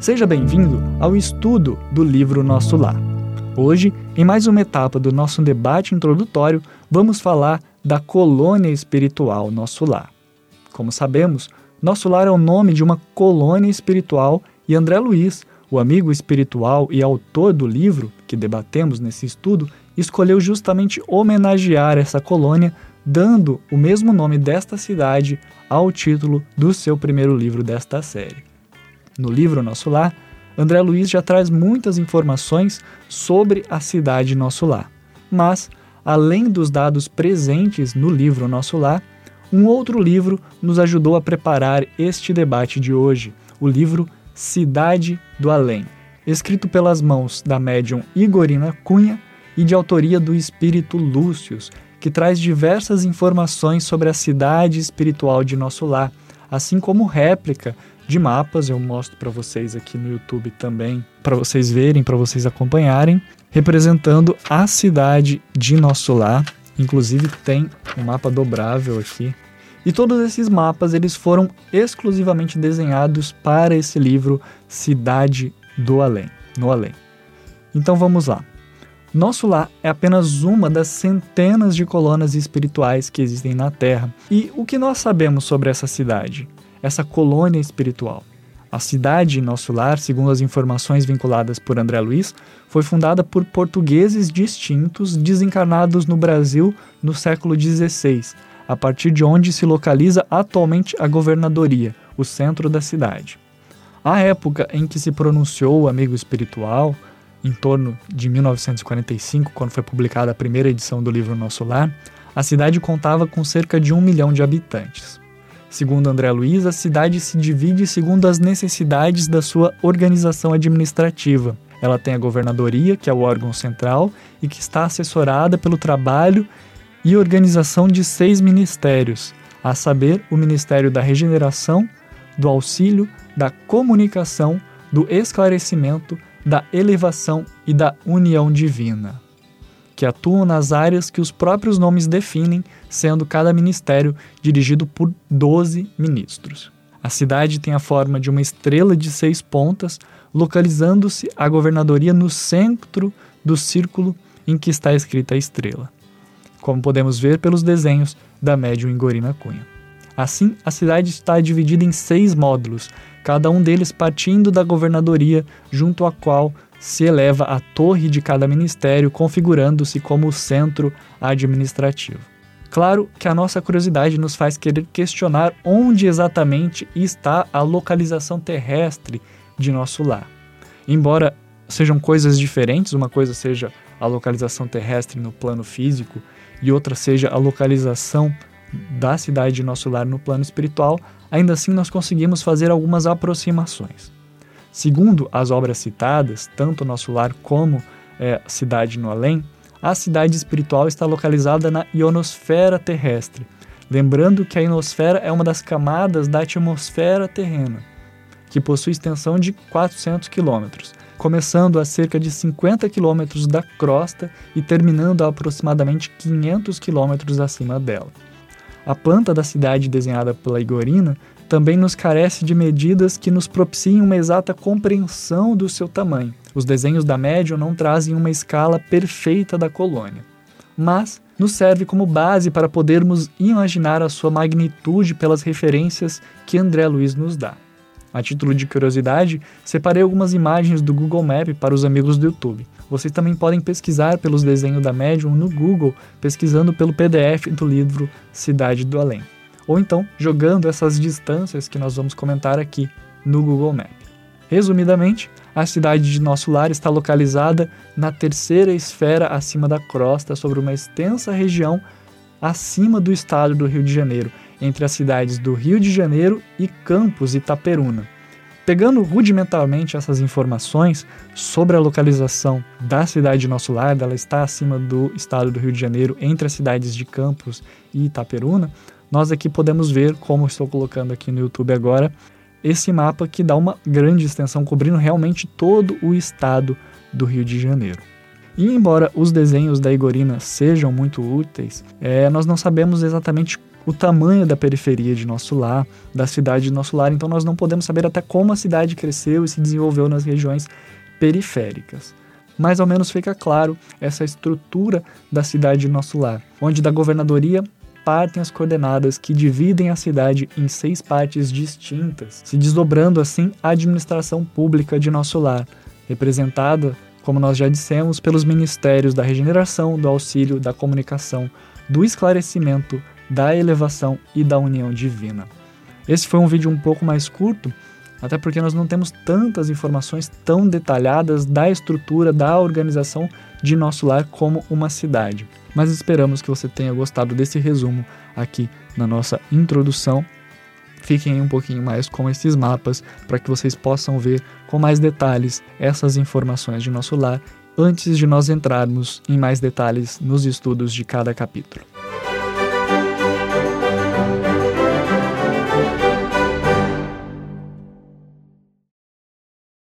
Seja bem-vindo ao estudo do livro Nosso Lar. Hoje, em mais uma etapa do nosso debate introdutório, vamos falar da colônia espiritual Nosso Lar. Como sabemos, Nosso Lar é o nome de uma colônia espiritual e André Luiz, o amigo espiritual e autor do livro que debatemos nesse estudo, escolheu justamente homenagear essa colônia, dando o mesmo nome desta cidade ao título do seu primeiro livro desta série. No livro Nosso Lar, André Luiz já traz muitas informações sobre a cidade Nosso Lar. Mas, além dos dados presentes no livro Nosso Lar, um outro livro nos ajudou a preparar este debate de hoje, o livro Cidade do Além, escrito pelas mãos da médium Igorina Cunha e de autoria do espírito Lúcius, que traz diversas informações sobre a cidade espiritual de nosso lar, assim como réplica de mapas, eu mostro para vocês aqui no YouTube também, para vocês verem, para vocês acompanharem, representando a cidade de nosso lar. Inclusive tem um mapa dobrável aqui. E todos esses mapas eles foram exclusivamente desenhados para esse livro Cidade do Além, no Além. Então vamos lá. Nosso lar é apenas uma das centenas de colônias espirituais que existem na Terra. E o que nós sabemos sobre essa cidade, essa colônia espiritual? A cidade Nosso Lar, segundo as informações vinculadas por André Luiz, foi fundada por portugueses distintos desencarnados no Brasil no século XVI, a partir de onde se localiza atualmente a governadoria, o centro da cidade. A época em que se pronunciou o amigo espiritual, em torno de 1945, quando foi publicada a primeira edição do livro Nosso Lar, a cidade contava com cerca de um milhão de habitantes. Segundo André Luiz, a cidade se divide segundo as necessidades da sua organização administrativa. Ela tem a governadoria, que é o órgão central e que está assessorada pelo trabalho e organização de seis ministérios, a saber, o Ministério da Regeneração, do Auxílio, da Comunicação, do Esclarecimento, da elevação e da união divina, que atuam nas áreas que os próprios nomes definem, sendo cada ministério dirigido por 12 ministros. A cidade tem a forma de uma estrela de seis pontas, localizando-se a governadoria no centro do círculo em que está escrita a estrela, como podemos ver pelos desenhos da médium Ingorina Cunha. Assim, a cidade está dividida em seis módulos, cada um deles partindo da governadoria, junto à qual se eleva a torre de cada ministério, configurando-se como o centro administrativo. Claro que a nossa curiosidade nos faz querer questionar onde exatamente está a localização terrestre de nosso lar. Embora sejam coisas diferentes, uma coisa seja a localização terrestre no plano físico e outra seja a localização da cidade de nosso lar no plano espiritual, ainda assim nós conseguimos fazer algumas aproximações. Segundo as obras citadas, tanto Nosso Lar como é, Cidade no Além, a cidade espiritual está localizada na ionosfera terrestre, lembrando que a ionosfera é uma das camadas da atmosfera terrena, que possui extensão de 400 quilômetros, começando a cerca de 50 quilômetros da crosta e terminando a aproximadamente 500 quilômetros acima dela. A planta da cidade desenhada pela Igorina também nos carece de medidas que nos propiciem uma exata compreensão do seu tamanho. Os desenhos da médium não trazem uma escala perfeita da colônia, mas nos serve como base para podermos imaginar a sua magnitude pelas referências que André Luiz nos dá. A título de curiosidade, separei algumas imagens do Google Map para os amigos do YouTube. Vocês também podem pesquisar pelos desenhos da Medium no Google, pesquisando pelo PDF do livro Cidade do Além. Ou então jogando essas distâncias que nós vamos comentar aqui no Google Map. Resumidamente, a cidade de nosso lar está localizada na terceira esfera acima da crosta, sobre uma extensa região acima do estado do Rio de Janeiro, entre as cidades do Rio de Janeiro e Campos Itaperuna. Pegando rudimentalmente essas informações sobre a localização da cidade de Nosso Lar, ela está acima do estado do Rio de Janeiro, entre as cidades de Campos e Itaperuna, nós aqui podemos ver, como estou colocando aqui no YouTube agora, esse mapa que dá uma grande extensão cobrindo realmente todo o estado do Rio de Janeiro. E embora os desenhos da Igorina sejam muito úteis, é, nós não sabemos exatamente o tamanho da periferia de nosso lar, da cidade de nosso lar, então nós não podemos saber até como a cidade cresceu e se desenvolveu nas regiões periféricas. Mas ao menos fica claro essa estrutura da cidade de nosso lar, onde da governadoria partem as coordenadas que dividem a cidade em seis partes distintas, se desdobrando assim a administração pública de nosso lar, representada, como nós já dissemos, pelos ministérios da regeneração, do auxílio, da comunicação, do esclarecimento, da elevação e da união divina. Esse foi um vídeo um pouco mais curto, até porque nós não temos tantas informações tão detalhadas da estrutura, da organização de nosso lar como uma cidade. Mas esperamos que você tenha gostado desse resumo aqui na nossa introdução. Fiquem um pouquinho mais com esses mapas para que vocês possam ver com mais detalhes essas informações de nosso lar antes de nós entrarmos em mais detalhes nos estudos de cada capítulo.